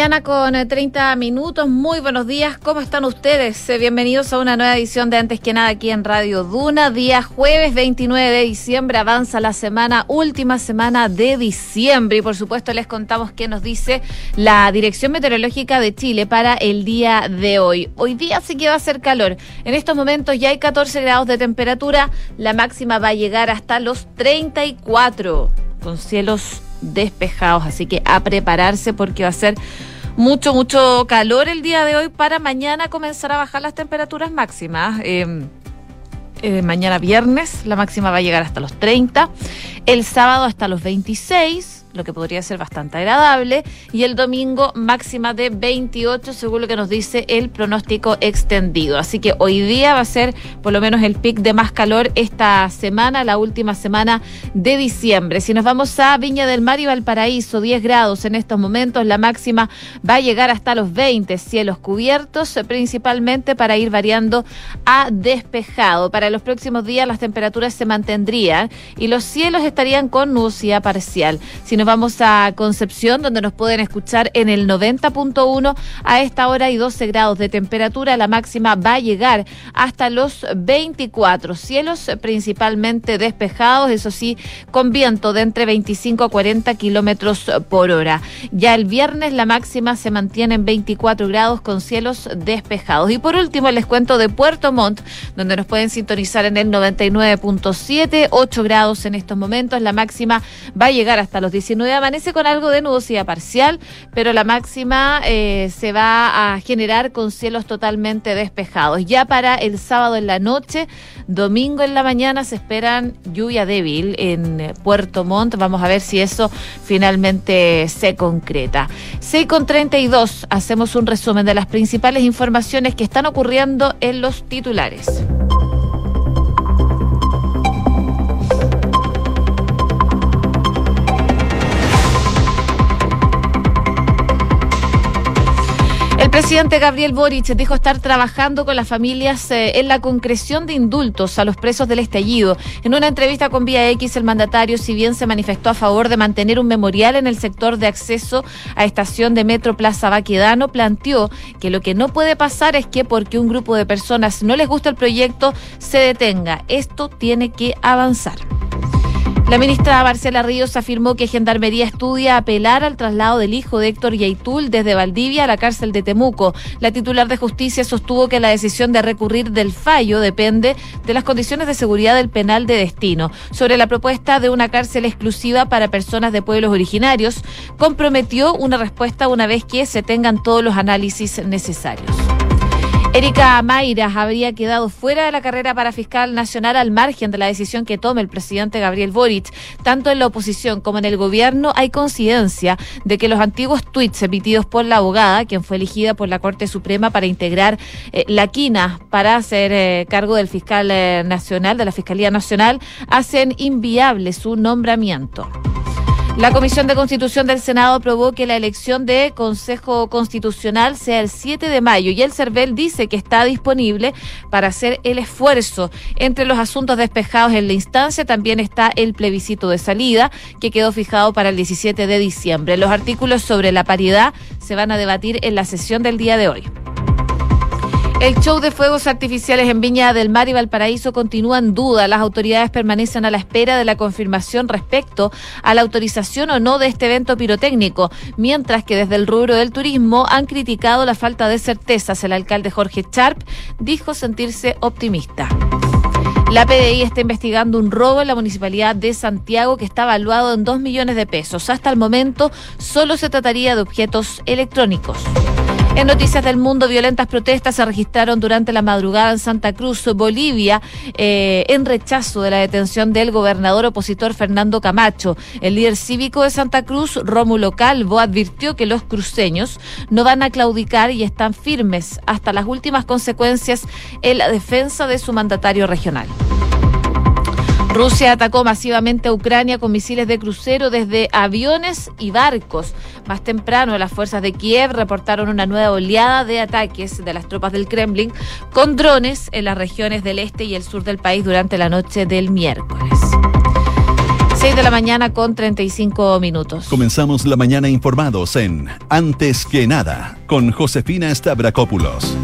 mañana con 30 eh, minutos. Muy buenos días. ¿Cómo están ustedes? Eh, bienvenidos a una nueva edición de Antes que nada aquí en Radio Duna. Día jueves 29 de diciembre. Avanza la semana, última semana de diciembre. Y por supuesto les contamos qué nos dice la Dirección Meteorológica de Chile para el día de hoy. Hoy día sí que va a ser calor. En estos momentos ya hay 14 grados de temperatura. La máxima va a llegar hasta los 34 con cielos despejados, así que a prepararse porque va a ser mucho, mucho calor el día de hoy para mañana comenzar a bajar las temperaturas máximas. Eh, eh, mañana viernes la máxima va a llegar hasta los 30, el sábado hasta los 26 lo que podría ser bastante agradable, y el domingo máxima de 28, según lo que nos dice el pronóstico extendido. Así que hoy día va a ser por lo menos el pic de más calor esta semana, la última semana de diciembre. Si nos vamos a Viña del Mar y Valparaíso, 10 grados en estos momentos, la máxima va a llegar hasta los 20, cielos cubiertos, principalmente para ir variando a despejado. Para los próximos días las temperaturas se mantendrían y los cielos estarían con nubosidad parcial. Nos vamos a Concepción, donde nos pueden escuchar en el 90.1 a esta hora y 12 grados de temperatura. La máxima va a llegar hasta los 24. Cielos principalmente despejados, eso sí, con viento de entre 25 a 40 kilómetros por hora. Ya el viernes la máxima se mantiene en 24 grados con cielos despejados. Y por último les cuento de Puerto Montt, donde nos pueden sintonizar en el 99.7, 8 grados en estos momentos. La máxima va a llegar hasta los 19 amanece con algo de nubosidad parcial, pero la máxima eh, se va a generar con cielos totalmente despejados. Ya para el sábado en la noche, domingo en la mañana se esperan lluvia débil en Puerto Montt. Vamos a ver si eso finalmente se concreta. 6 con 32, hacemos un resumen de las principales informaciones que están ocurriendo en los titulares. Presidente Gabriel Boric dijo estar trabajando con las familias eh, en la concreción de indultos a los presos del estallido. En una entrevista con Vía X, el mandatario, si bien se manifestó a favor de mantener un memorial en el sector de acceso a estación de Metro Plaza Baquedano, planteó que lo que no puede pasar es que porque un grupo de personas no les gusta el proyecto, se detenga. Esto tiene que avanzar. La ministra Marcela Ríos afirmó que Gendarmería estudia apelar al traslado del hijo de Héctor Yaitul desde Valdivia a la cárcel de Temuco. La titular de justicia sostuvo que la decisión de recurrir del fallo depende de las condiciones de seguridad del penal de destino. Sobre la propuesta de una cárcel exclusiva para personas de pueblos originarios, comprometió una respuesta una vez que se tengan todos los análisis necesarios. Erika Mayra habría quedado fuera de la carrera para fiscal nacional al margen de la decisión que tome el presidente Gabriel Boric. Tanto en la oposición como en el gobierno hay coincidencia de que los antiguos tuits emitidos por la abogada, quien fue elegida por la Corte Suprema para integrar eh, la quina para hacer eh, cargo del fiscal eh, nacional, de la Fiscalía Nacional, hacen inviable su nombramiento. La Comisión de Constitución del Senado aprobó que la elección de Consejo Constitucional sea el 7 de mayo y el CERVEL dice que está disponible para hacer el esfuerzo. Entre los asuntos despejados en la instancia también está el plebiscito de salida que quedó fijado para el 17 de diciembre. Los artículos sobre la paridad se van a debatir en la sesión del día de hoy. El show de fuegos artificiales en Viña del Mar y Valparaíso continúa en duda. Las autoridades permanecen a la espera de la confirmación respecto a la autorización o no de este evento pirotécnico, mientras que desde el rubro del turismo han criticado la falta de certezas. El alcalde Jorge Charp dijo sentirse optimista. La PDI está investigando un robo en la municipalidad de Santiago que está evaluado en 2 millones de pesos. Hasta el momento solo se trataría de objetos electrónicos. En Noticias del Mundo, violentas protestas se registraron durante la madrugada en Santa Cruz, Bolivia, eh, en rechazo de la detención del gobernador opositor Fernando Camacho. El líder cívico de Santa Cruz, Rómulo Calvo, advirtió que los cruceños no van a claudicar y están firmes hasta las últimas consecuencias en la defensa de su mandatario regional. Rusia atacó masivamente a Ucrania con misiles de crucero desde aviones y barcos. Más temprano, las fuerzas de Kiev reportaron una nueva oleada de ataques de las tropas del Kremlin con drones en las regiones del este y el sur del país durante la noche del miércoles. 6 de la mañana con 35 minutos. Comenzamos la mañana informados en Antes que nada con Josefina Stavrakopoulos.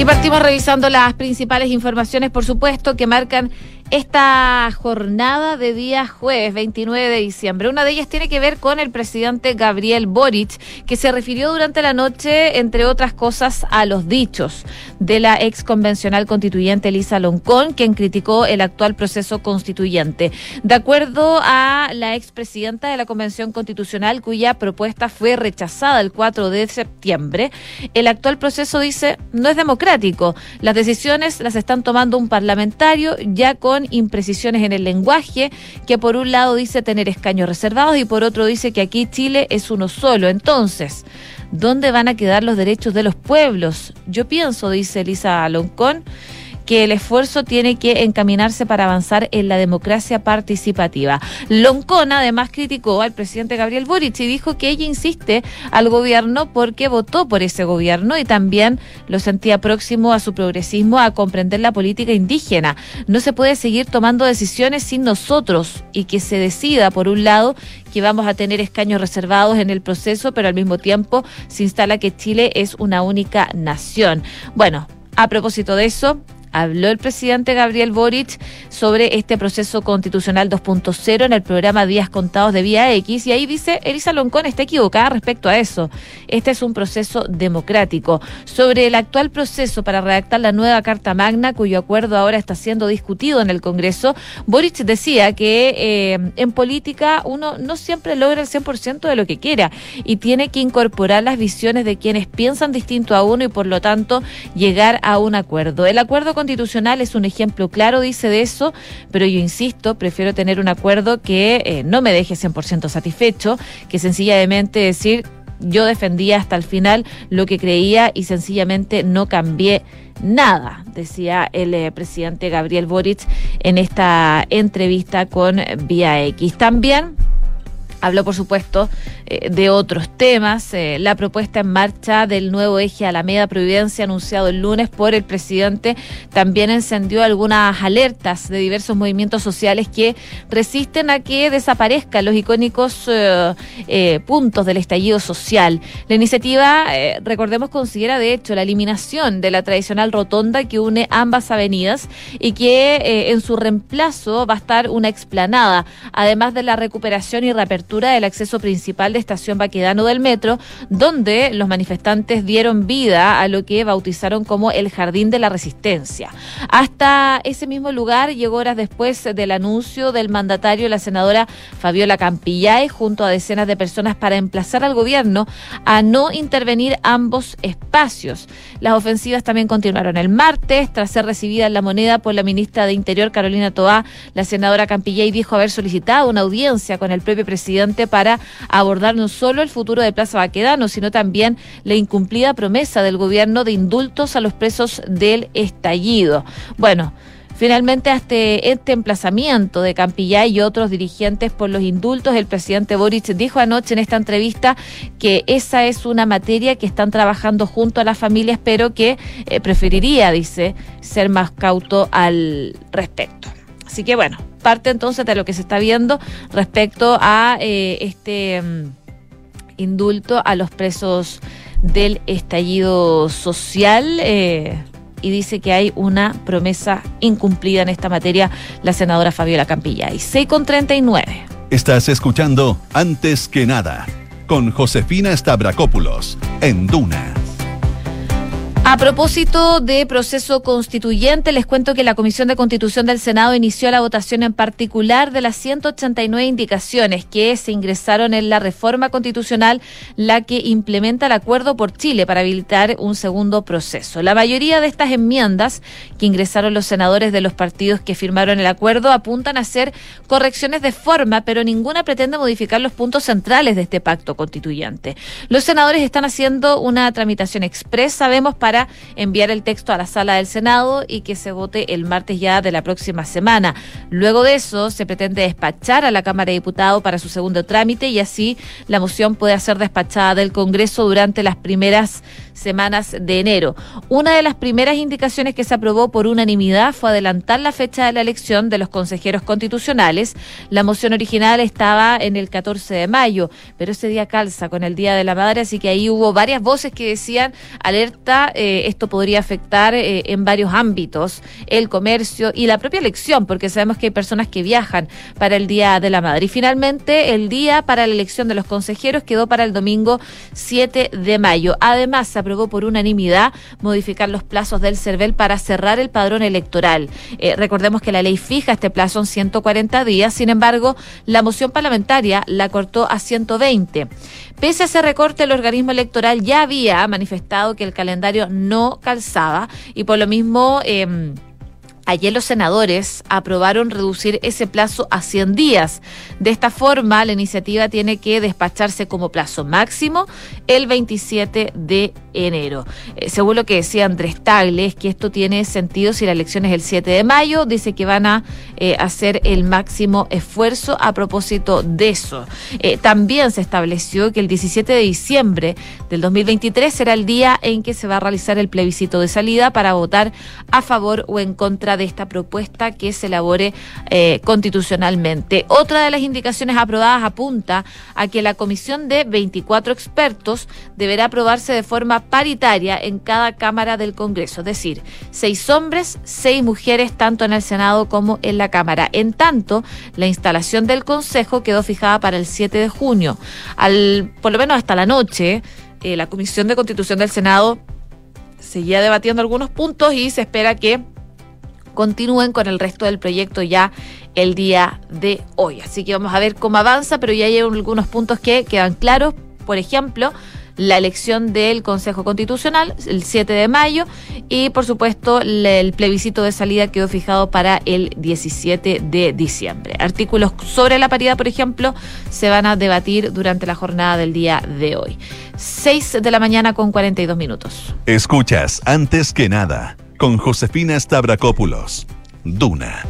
Y partimos revisando las principales informaciones, por supuesto, que marcan esta jornada de día jueves 29 de diciembre. Una de ellas tiene que ver con el presidente Gabriel Boric, que se refirió durante la noche, entre otras cosas, a los dichos de la ex convencional constituyente Elisa Loncón, quien criticó el actual proceso constituyente. De acuerdo a la expresidenta de la Convención Constitucional, cuya propuesta fue rechazada el 4 de septiembre, el actual proceso dice no es democrático. Las decisiones las están tomando un parlamentario ya con imprecisiones en el lenguaje, que por un lado dice tener escaños reservados y por otro dice que aquí Chile es uno solo. Entonces, ¿dónde van a quedar los derechos de los pueblos? Yo pienso, dice Elisa Aloncón, que el esfuerzo tiene que encaminarse para avanzar en la democracia participativa. Loncón además criticó al presidente Gabriel Boric y dijo que ella insiste al gobierno porque votó por ese gobierno y también lo sentía próximo a su progresismo a comprender la política indígena. No se puede seguir tomando decisiones sin nosotros y que se decida, por un lado, que vamos a tener escaños reservados en el proceso, pero al mismo tiempo se instala que Chile es una única nación. Bueno, a propósito de eso, habló el presidente Gabriel Boric sobre este proceso constitucional 2.0 en el programa Días Contados de Vía X y ahí dice, Elisa Loncón está equivocada respecto a eso. Este es un proceso democrático. Sobre el actual proceso para redactar la nueva Carta Magna, cuyo acuerdo ahora está siendo discutido en el Congreso, Boric decía que eh, en política uno no siempre logra el 100% de lo que quiera y tiene que incorporar las visiones de quienes piensan distinto a uno y por lo tanto llegar a un acuerdo. El acuerdo constitucional es un ejemplo claro, dice de eso, pero yo insisto, prefiero tener un acuerdo que eh, no me deje 100% satisfecho, que sencillamente decir yo defendía hasta el final lo que creía y sencillamente no cambié nada, decía el eh, presidente Gabriel Boric en esta entrevista con Vía X. También Habló, por supuesto, eh, de otros temas. Eh, la propuesta en marcha del nuevo eje Alameda Providencia, anunciado el lunes por el presidente, también encendió algunas alertas de diversos movimientos sociales que resisten a que desaparezcan los icónicos eh, puntos del estallido social. La iniciativa, recordemos, considera de hecho la eliminación de la tradicional rotonda que une ambas avenidas y que en su reemplazo va a estar una explanada, además de la recuperación y reapertura del acceso principal de Estación Baquedano del Metro, donde los manifestantes dieron vida a lo que bautizaron como el Jardín de la Resistencia. Hasta ese mismo lugar llegó horas después del anuncio del mandatario, la senadora Fabiola Campillay, junto a decenas de personas para emplazar al gobierno a no intervenir ambos espacios. Las ofensivas también continuaron el martes, tras ser recibida en la moneda por la ministra de Interior, Carolina Toá, la senadora Campillay dijo haber solicitado una audiencia con el propio presidente para abordar no solo el futuro de Plaza Baquedano, sino también la incumplida promesa del gobierno de indultos a los presos del estallido. Bueno. Finalmente, hasta este emplazamiento de Campillay y otros dirigentes por los indultos, el presidente Boric dijo anoche en esta entrevista que esa es una materia que están trabajando junto a las familias, pero que eh, preferiría, dice, ser más cauto al respecto. Así que bueno, parte entonces de lo que se está viendo respecto a eh, este mm, indulto a los presos del estallido social. Eh, y dice que hay una promesa incumplida en esta materia, la senadora Fabiola Campilla. Y 6 con 39. Estás escuchando Antes que nada con Josefina Stavrakopoulos en Duna. A propósito de proceso constituyente, les cuento que la Comisión de Constitución del Senado inició la votación en particular de las 189 indicaciones que se ingresaron en la reforma constitucional, la que implementa el acuerdo por Chile para habilitar un segundo proceso. La mayoría de estas enmiendas que ingresaron los senadores de los partidos que firmaron el acuerdo apuntan a hacer correcciones de forma, pero ninguna pretende modificar los puntos centrales de este pacto constituyente. Los senadores están haciendo una tramitación expresa, sabemos, para enviar el texto a la sala del Senado y que se vote el martes ya de la próxima semana. Luego de eso, se pretende despachar a la Cámara de Diputados para su segundo trámite y así la moción puede ser despachada del Congreso durante las primeras semanas de enero. Una de las primeras indicaciones que se aprobó por unanimidad fue adelantar la fecha de la elección de los consejeros constitucionales. La moción original estaba en el 14 de mayo, pero ese día calza con el Día de la Madre, así que ahí hubo varias voces que decían, alerta, eh, esto podría afectar eh, en varios ámbitos, el comercio y la propia elección, porque sabemos que hay personas que viajan para el Día de la Madre. Y finalmente, el día para la elección de los consejeros quedó para el domingo 7 de mayo. Además, se por unanimidad modificar los plazos del CERVEL para cerrar el padrón electoral. Eh, recordemos que la ley fija este plazo en 140 días, sin embargo, la moción parlamentaria la cortó a 120. Pese a ese recorte, el organismo electoral ya había manifestado que el calendario no calzaba y por lo mismo... Eh, Ayer los senadores aprobaron reducir ese plazo a 100 días. De esta forma, la iniciativa tiene que despacharse como plazo máximo el 27 de enero. Eh, según lo que decía Andrés Tagle, es que esto tiene sentido si la elección es el 7 de mayo. Dice que van a eh, hacer el máximo esfuerzo a propósito de eso. Eh, también se estableció que el 17 de diciembre del 2023 será el día en que se va a realizar el plebiscito de salida para votar a favor o en contra de esta propuesta que se elabore constitucionalmente. Otra de las indicaciones aprobadas apunta a que la comisión de 24 expertos deberá aprobarse de forma paritaria en cada Cámara del Congreso, es decir, seis hombres, seis mujeres, tanto en el Senado como en la Cámara. En tanto, la instalación del Consejo quedó fijada para el 7 de junio. Al, por lo menos hasta la noche, eh, la Comisión de Constitución del Senado seguía debatiendo algunos puntos y se espera que continúen con el resto del proyecto ya el día de hoy. Así que vamos a ver cómo avanza, pero ya hay algunos puntos que quedan claros. Por ejemplo, la elección del Consejo Constitucional el 7 de mayo y por supuesto el plebiscito de salida quedó fijado para el 17 de diciembre. Artículos sobre la paridad, por ejemplo, se van a debatir durante la jornada del día de hoy. 6 de la mañana con 42 minutos. Escuchas antes que nada con Josefina Stavrakopoulos. Duna.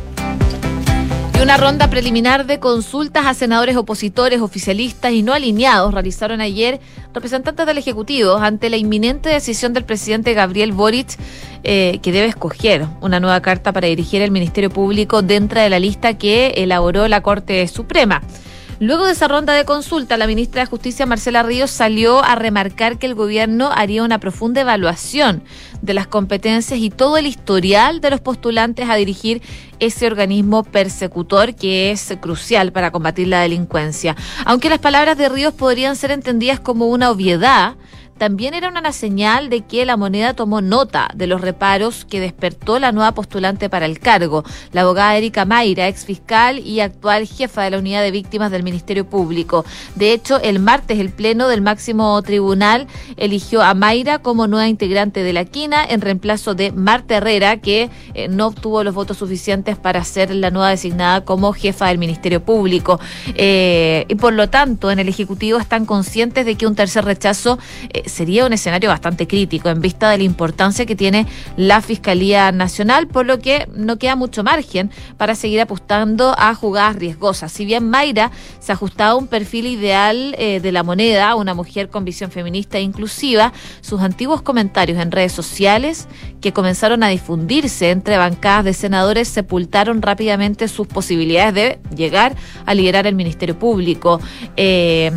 Y una ronda preliminar de consultas a senadores opositores, oficialistas y no alineados realizaron ayer representantes del Ejecutivo ante la inminente decisión del presidente Gabriel Boric eh, que debe escoger una nueva carta para dirigir el Ministerio Público dentro de la lista que elaboró la Corte Suprema. Luego de esa ronda de consulta, la ministra de Justicia, Marcela Ríos, salió a remarcar que el gobierno haría una profunda evaluación de las competencias y todo el historial de los postulantes a dirigir ese organismo persecutor que es crucial para combatir la delincuencia. Aunque las palabras de Ríos podrían ser entendidas como una obviedad, también era una señal de que la moneda tomó nota de los reparos que despertó la nueva postulante para el cargo, la abogada Erika Mayra, ex fiscal y actual jefa de la unidad de víctimas del Ministerio Público. De hecho, el martes el Pleno del máximo tribunal eligió a Mayra como nueva integrante de la quina en reemplazo de Marta Herrera, que eh, no obtuvo los votos suficientes para ser la nueva designada como jefa del Ministerio Público. Eh, y por lo tanto, en el Ejecutivo están conscientes de que un tercer rechazo eh, sería un escenario bastante crítico en vista de la importancia que tiene la Fiscalía Nacional, por lo que no queda mucho margen para seguir apostando a jugadas riesgosas. Si bien Mayra se ajustaba a un perfil ideal eh, de la moneda, una mujer con visión feminista e inclusiva, sus antiguos comentarios en redes sociales que comenzaron a difundirse entre bancadas de senadores sepultaron rápidamente sus posibilidades de llegar a liderar el Ministerio Público. Eh,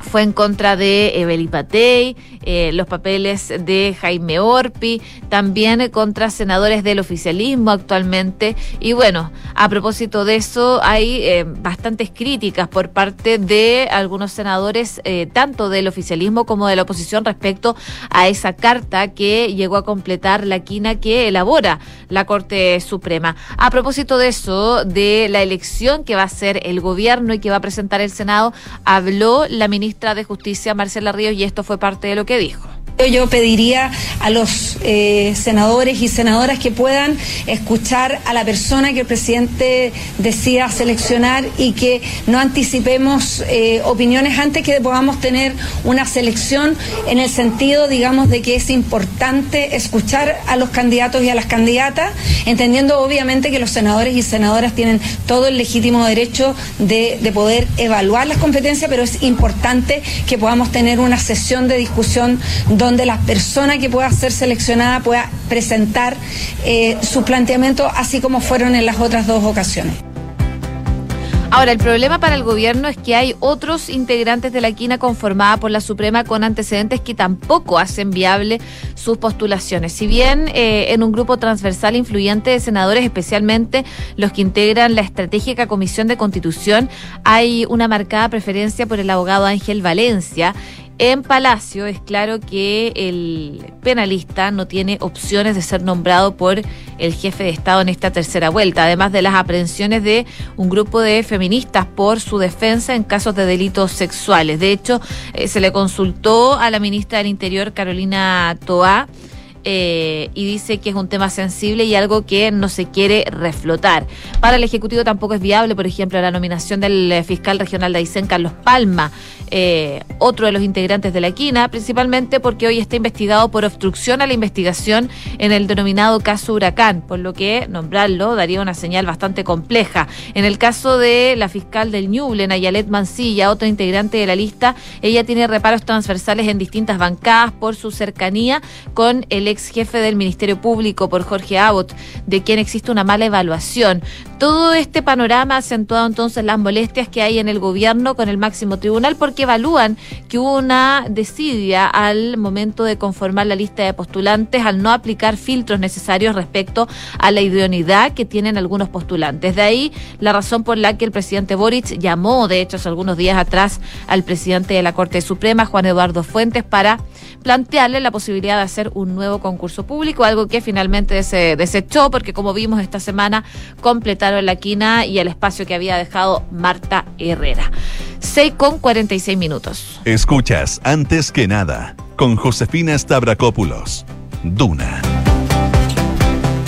fue en contra de Evelyn Patey, eh, los papeles de Jaime Orpi, también contra senadores del oficialismo actualmente. Y bueno, a propósito de eso, hay eh, bastantes críticas por parte de algunos senadores, eh, tanto del oficialismo como de la oposición, respecto a esa carta que llegó a completar la quina que elabora la Corte Suprema. A propósito de eso, de la elección que va a hacer el gobierno y que va a presentar el Senado, habló la ministra de Justicia, Marcela Ríos, y esto fue parte de lo que dijo. Yo pediría a los eh, senadores y senadoras que puedan escuchar a la persona que el presidente decida seleccionar y que no anticipemos eh, opiniones antes que podamos tener una selección en el sentido, digamos, de que es importante escuchar a los candidatos y a las candidatas, entendiendo obviamente que los senadores y senadoras tienen todo el legítimo derecho de, de poder evaluar las competencias, pero es importante que podamos tener una sesión de discusión donde donde la persona que pueda ser seleccionada pueda presentar eh, sus planteamientos así como fueron en las otras dos ocasiones. Ahora, el problema para el gobierno es que hay otros integrantes de la quina conformada por la Suprema con antecedentes que tampoco hacen viable sus postulaciones. Si bien eh, en un grupo transversal influyente de senadores, especialmente los que integran la estratégica Comisión de Constitución, hay una marcada preferencia por el abogado Ángel Valencia en Palacio es claro que el penalista no tiene opciones de ser nombrado por el jefe de Estado en esta tercera vuelta, además de las aprehensiones de un grupo de feministas por su defensa en casos de delitos sexuales. De hecho, eh, se le consultó a la ministra del Interior, Carolina Toá, eh, y dice que es un tema sensible y algo que no se quiere reflotar. Para el Ejecutivo tampoco es viable, por ejemplo, la nominación del eh, fiscal regional de Aysén, Carlos Palma, eh, otro de los integrantes de la quina, principalmente porque hoy está investigado por obstrucción a la investigación en el denominado caso Huracán, por lo que nombrarlo daría una señal bastante compleja. En el caso de la fiscal del Ñuble, Nayalet Mancilla, otra integrante de la lista, ella tiene reparos transversales en distintas bancadas por su cercanía con el ex jefe del Ministerio Público, por Jorge Abbott, de quien existe una mala evaluación. Todo este panorama ha acentuado entonces las molestias que hay en el gobierno con el máximo tribunal porque evalúan que hubo una desidia al momento de conformar la lista de postulantes al no aplicar filtros necesarios respecto a la idoneidad que tienen algunos postulantes. De ahí la razón por la que el presidente Boric llamó, de hecho, hace algunos días atrás al presidente de la Corte Suprema, Juan Eduardo Fuentes, para plantearle la posibilidad de hacer un nuevo concurso público, algo que finalmente se desechó porque como vimos esta semana completaron la quina y el espacio que había dejado Marta Herrera. 6 con 46 minutos. Escuchas antes que nada con Josefina Stavrakopoulos. Duna.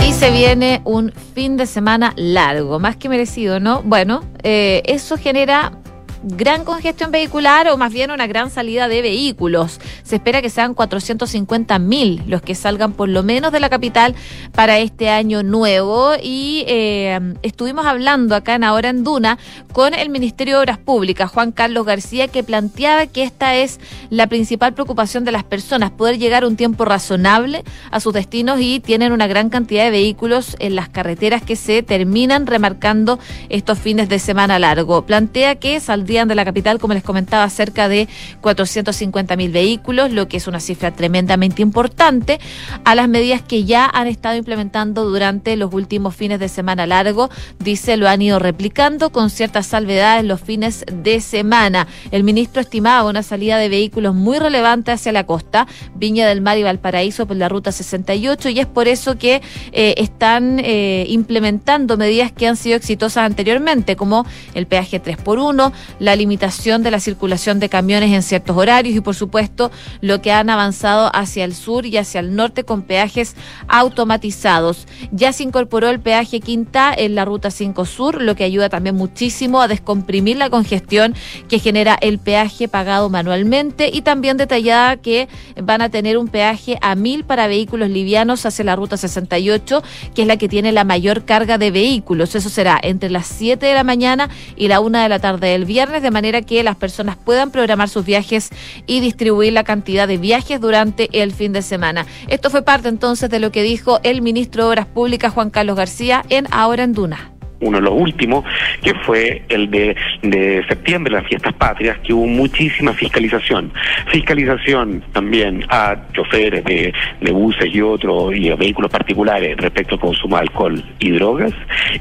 Y se viene un fin de semana largo, más que merecido, ¿no? Bueno, eh, eso genera gran congestión vehicular o más bien una gran salida de vehículos. Se espera que sean 450 mil los que salgan por lo menos de la capital para este año nuevo. Y eh, estuvimos hablando acá en Ahora en Duna con el Ministerio de Obras Públicas, Juan Carlos García, que planteaba que esta es la principal preocupación de las personas, poder llegar un tiempo razonable a sus destinos y tienen una gran cantidad de vehículos en las carreteras que se terminan remarcando estos fines de semana largo. Plantea que saldría de la capital, como les comentaba, cerca de 450 mil vehículos, lo que es una cifra tremendamente importante, a las medidas que ya han estado implementando durante los últimos fines de semana largo. Dice, lo han ido replicando con ciertas salvedades los fines de semana. El ministro estimaba una salida de vehículos muy relevante hacia la costa, Viña del Mar y Valparaíso por la ruta 68, y es por eso que eh, están eh, implementando medidas que han sido exitosas anteriormente, como el peaje 3x1, la limitación de la circulación de camiones en ciertos horarios y por supuesto lo que han avanzado hacia el sur y hacia el norte con peajes automatizados. Ya se incorporó el peaje quinta en la ruta 5 sur, lo que ayuda también muchísimo a descomprimir la congestión que genera el peaje pagado manualmente y también detallada que van a tener un peaje a mil para vehículos livianos hacia la ruta 68, que es la que tiene la mayor carga de vehículos. Eso será entre las 7 de la mañana y la 1 de la tarde del viernes de manera que las personas puedan programar sus viajes y distribuir la cantidad de viajes durante el fin de semana. Esto fue parte entonces de lo que dijo el ministro de Obras Públicas, Juan Carlos García, en Ahora en Duna uno de los últimos, que fue el de, de septiembre, las fiestas patrias, que hubo muchísima fiscalización. Fiscalización también a choferes de, buses y otros, y vehículos particulares respecto al consumo de alcohol y drogas,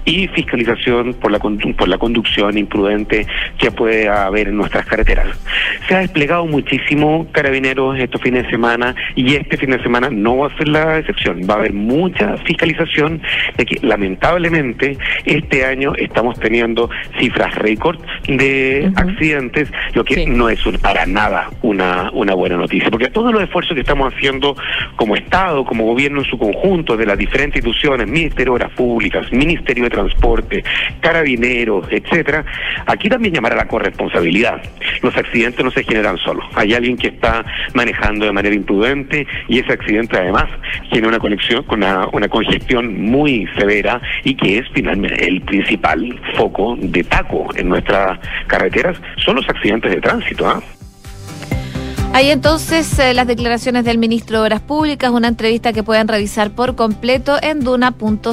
y fiscalización por la, por la conducción imprudente que puede haber en nuestras carreteras. Se ha desplegado muchísimo carabineros estos fines de semana, y este fin de semana no va a ser la excepción. Va a haber mucha fiscalización de que lamentablemente este este año estamos teniendo cifras récord de accidentes, lo que no es para nada una, una buena noticia, porque todos los esfuerzos que estamos haciendo como Estado, como gobierno en su conjunto, de las diferentes instituciones, Ministerio de Obras Públicas, Ministerio de Transporte, Carabineros, etcétera, aquí también llamar a la corresponsabilidad. Los accidentes no se generan solos. Hay alguien que está manejando de manera imprudente y ese accidente además tiene una conexión con una, una congestión muy severa y que es finalmente el principal foco de taco en nuestras carreteras son los accidentes de tránsito. ¿ah? Hay entonces eh, las declaraciones del ministro de Obras Públicas, una entrevista que pueden revisar por completo en duna.cl,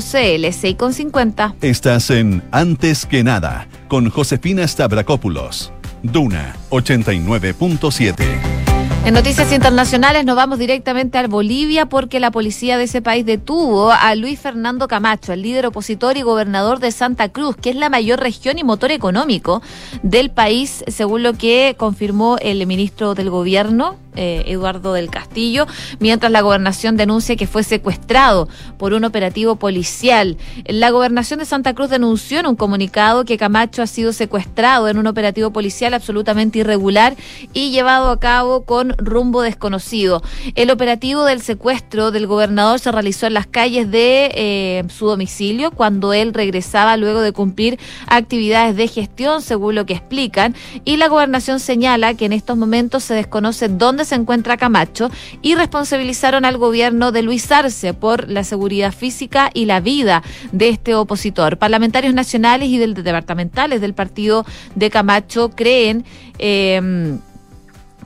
6 con 50. Estás en Antes que nada, con Josefina Stavrakopoulos. Duna 89.7. En noticias internacionales nos vamos directamente al Bolivia porque la policía de ese país detuvo a Luis Fernando Camacho, el líder opositor y gobernador de Santa Cruz, que es la mayor región y motor económico del país, según lo que confirmó el ministro del Gobierno, eh, Eduardo del Castillo, mientras la gobernación denuncia que fue secuestrado por un operativo policial. La gobernación de Santa Cruz denunció en un comunicado que Camacho ha sido secuestrado en un operativo policial absolutamente irregular y llevado a cabo con rumbo desconocido. El operativo del secuestro del gobernador se realizó en las calles de eh, su domicilio cuando él regresaba luego de cumplir actividades de gestión, según lo que explican, y la gobernación señala que en estos momentos se desconoce dónde se encuentra Camacho y responsabilizaron al gobierno de Luis Arce por la seguridad física y la vida de este opositor. Parlamentarios nacionales y del, departamentales del partido de Camacho creen eh,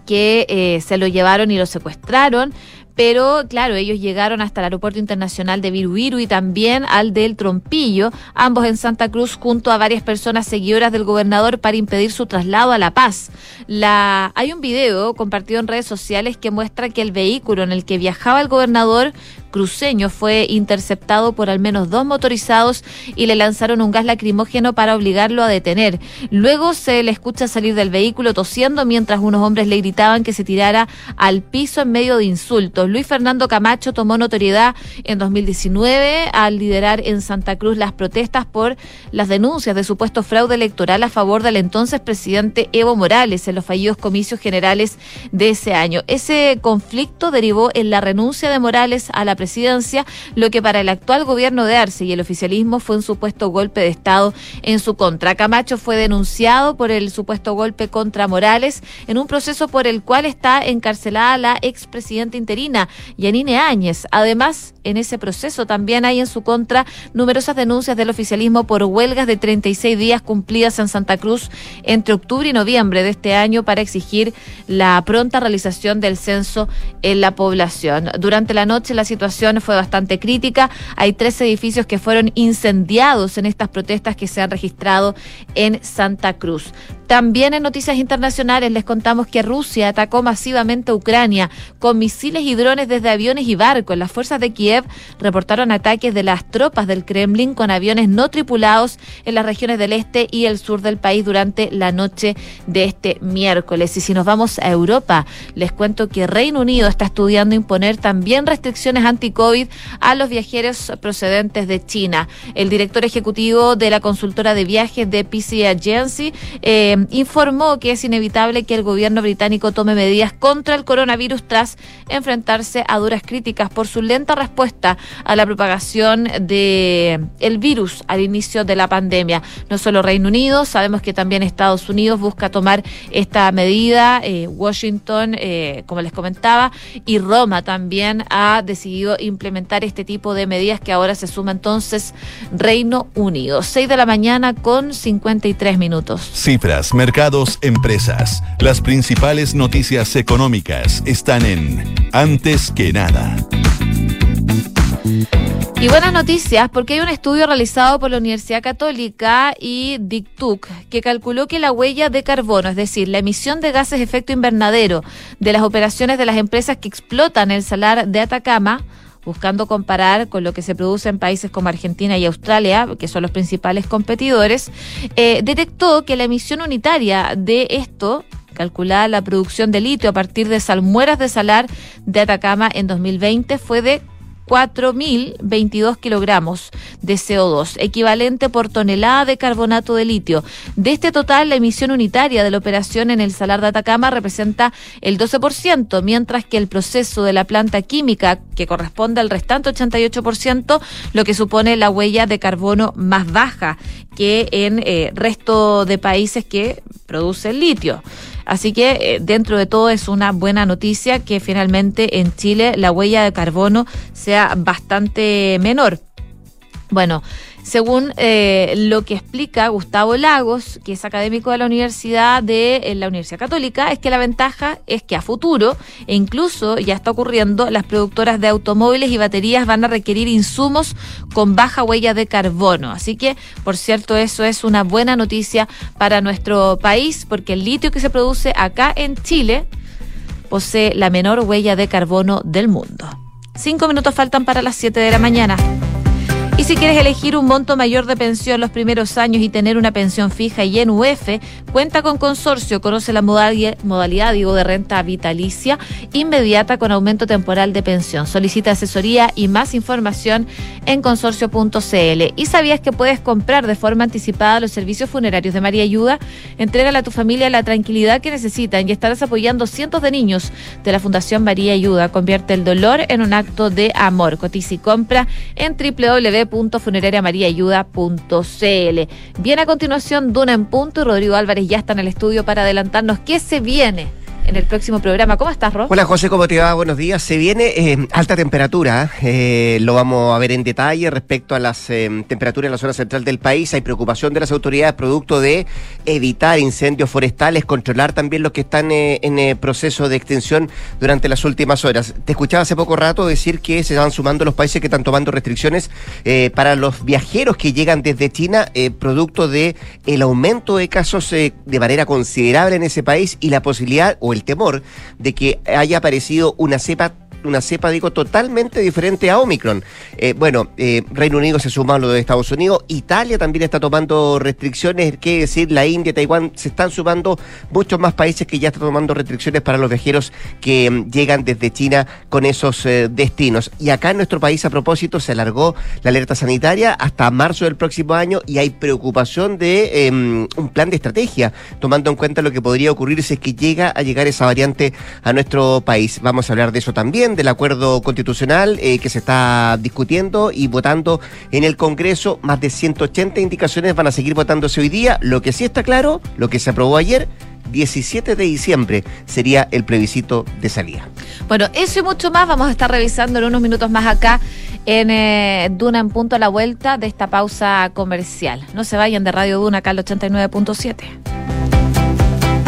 que eh, se lo llevaron y lo secuestraron pero claro, ellos llegaron hasta el aeropuerto internacional de Viruiru y también al del Trompillo, ambos en Santa Cruz, junto a varias personas seguidoras del gobernador para impedir su traslado a La Paz. La... Hay un video compartido en redes sociales que muestra que el vehículo en el que viajaba el gobernador cruceño fue interceptado por al menos dos motorizados y le lanzaron un gas lacrimógeno para obligarlo a detener. Luego se le escucha salir del vehículo tosiendo mientras unos hombres le gritaban que se tirara al piso en medio de insultos. Luis Fernando Camacho tomó notoriedad en 2019 al liderar en Santa Cruz las protestas por las denuncias de supuesto fraude electoral a favor del entonces presidente Evo Morales en los fallidos comicios generales de ese año. Ese conflicto derivó en la renuncia de Morales a la presidencia, lo que para el actual gobierno de Arce y el oficialismo fue un supuesto golpe de Estado en su contra. Camacho fue denunciado por el supuesto golpe contra Morales en un proceso por el cual está encarcelada la expresidenta interina, Yanine Áñez. Además, en ese proceso también hay en su contra numerosas denuncias del oficialismo por huelgas de 36 días cumplidas en Santa Cruz entre octubre y noviembre de este año para exigir la pronta realización del censo en la población. Durante la noche la situación fue bastante crítica. Hay tres edificios que fueron incendiados en estas protestas que se han registrado en Santa Cruz. También en noticias internacionales les contamos que Rusia atacó masivamente a Ucrania con misiles y drones desde aviones y barcos. Las fuerzas de Kiev reportaron ataques de las tropas del Kremlin con aviones no tripulados en las regiones del este y el sur del país durante la noche de este miércoles. Y si nos vamos a Europa, les cuento que Reino Unido está estudiando imponer también restricciones anti-COVID a los viajeros procedentes de China. El director ejecutivo de la consultora de viajes de PC Agency eh, informó que es inevitable que el gobierno británico tome medidas contra el coronavirus tras enfrentarse a duras críticas por su lenta respuesta a la propagación de el virus al inicio de la pandemia. No solo Reino Unido, sabemos que también Estados Unidos busca tomar esta medida, eh, Washington, eh, como les comentaba, y Roma también ha decidido implementar este tipo de medidas que ahora se suma entonces Reino Unido. 6 de la mañana con 53 minutos. Cifras mercados, empresas. Las principales noticias económicas están en Antes que nada. Y buenas noticias, porque hay un estudio realizado por la Universidad Católica y DICTUC que calculó que la huella de carbono, es decir, la emisión de gases de efecto invernadero de las operaciones de las empresas que explotan el salar de Atacama, buscando comparar con lo que se produce en países como Argentina y Australia, que son los principales competidores, eh, detectó que la emisión unitaria de esto calculada la producción de litio a partir de salmueras de salar de Atacama en 2020 fue de 4.022 kilogramos de CO2, equivalente por tonelada de carbonato de litio. De este total, la emisión unitaria de la operación en el Salar de Atacama representa el 12%, mientras que el proceso de la planta química, que corresponde al restante 88%, lo que supone la huella de carbono más baja que en eh, resto de países que producen litio. Así que eh, dentro de todo es una buena noticia que finalmente en Chile la huella de carbono sea bastante menor. Bueno, según eh, lo que explica Gustavo Lagos, que es académico de la Universidad de eh, la Universidad Católica, es que la ventaja es que a futuro, e incluso ya está ocurriendo, las productoras de automóviles y baterías van a requerir insumos con baja huella de carbono. Así que, por cierto, eso es una buena noticia para nuestro país, porque el litio que se produce acá en Chile posee la menor huella de carbono del mundo. Cinco minutos faltan para las siete de la mañana. Y si quieres elegir un monto mayor de pensión los primeros años y tener una pensión fija y en UF, cuenta con consorcio, conoce la modalidad, digo, de renta vitalicia inmediata con aumento temporal de pensión. Solicita asesoría y más información en consorcio.cl. ¿Y sabías que puedes comprar de forma anticipada los servicios funerarios de María Ayuda? Entrégale a tu familia la tranquilidad que necesitan y estarás apoyando cientos de niños de la Fundación María Ayuda. Convierte el dolor en un acto de amor. Cotiza y compra en www www.funerariamariaayuda.cl. Viene a continuación Duna en Punto y Rodrigo Álvarez ya está en el estudio para adelantarnos qué se viene en el próximo programa. ¿Cómo estás, Ro? Hola, José, ¿cómo te va? Buenos días. Se viene eh, alta temperatura. Eh, lo vamos a ver en detalle respecto a las eh, temperaturas en la zona central del país. Hay preocupación de las autoridades producto de evitar incendios forestales, controlar también los que están en proceso de extensión durante las últimas horas. Te escuchaba hace poco rato decir que se van sumando los países que están tomando restricciones para los viajeros que llegan desde China, producto de el aumento de casos de manera considerable en ese país y la posibilidad o el temor de que haya aparecido una cepa una cepa, digo, totalmente diferente a Omicron. Eh, bueno, eh, Reino Unido se suma a lo de Estados Unidos, Italia también está tomando restricciones, que decir, la India, Taiwán, se están sumando muchos más países que ya están tomando restricciones para los viajeros que mm, llegan desde China con esos eh, destinos. Y acá en nuestro país, a propósito, se alargó la alerta sanitaria hasta marzo del próximo año y hay preocupación de em, un plan de estrategia, tomando en cuenta lo que podría ocurrir si es que llega a llegar esa variante a nuestro país. Vamos a hablar de eso del acuerdo constitucional eh, que se está discutiendo y votando en el Congreso. Más de 180 indicaciones van a seguir votándose hoy día. Lo que sí está claro, lo que se aprobó ayer, 17 de diciembre sería el plebiscito de salida. Bueno, eso y mucho más vamos a estar revisando en unos minutos más acá en eh, Duna en punto a la vuelta de esta pausa comercial. No se vayan de Radio Duna acá al 89.7.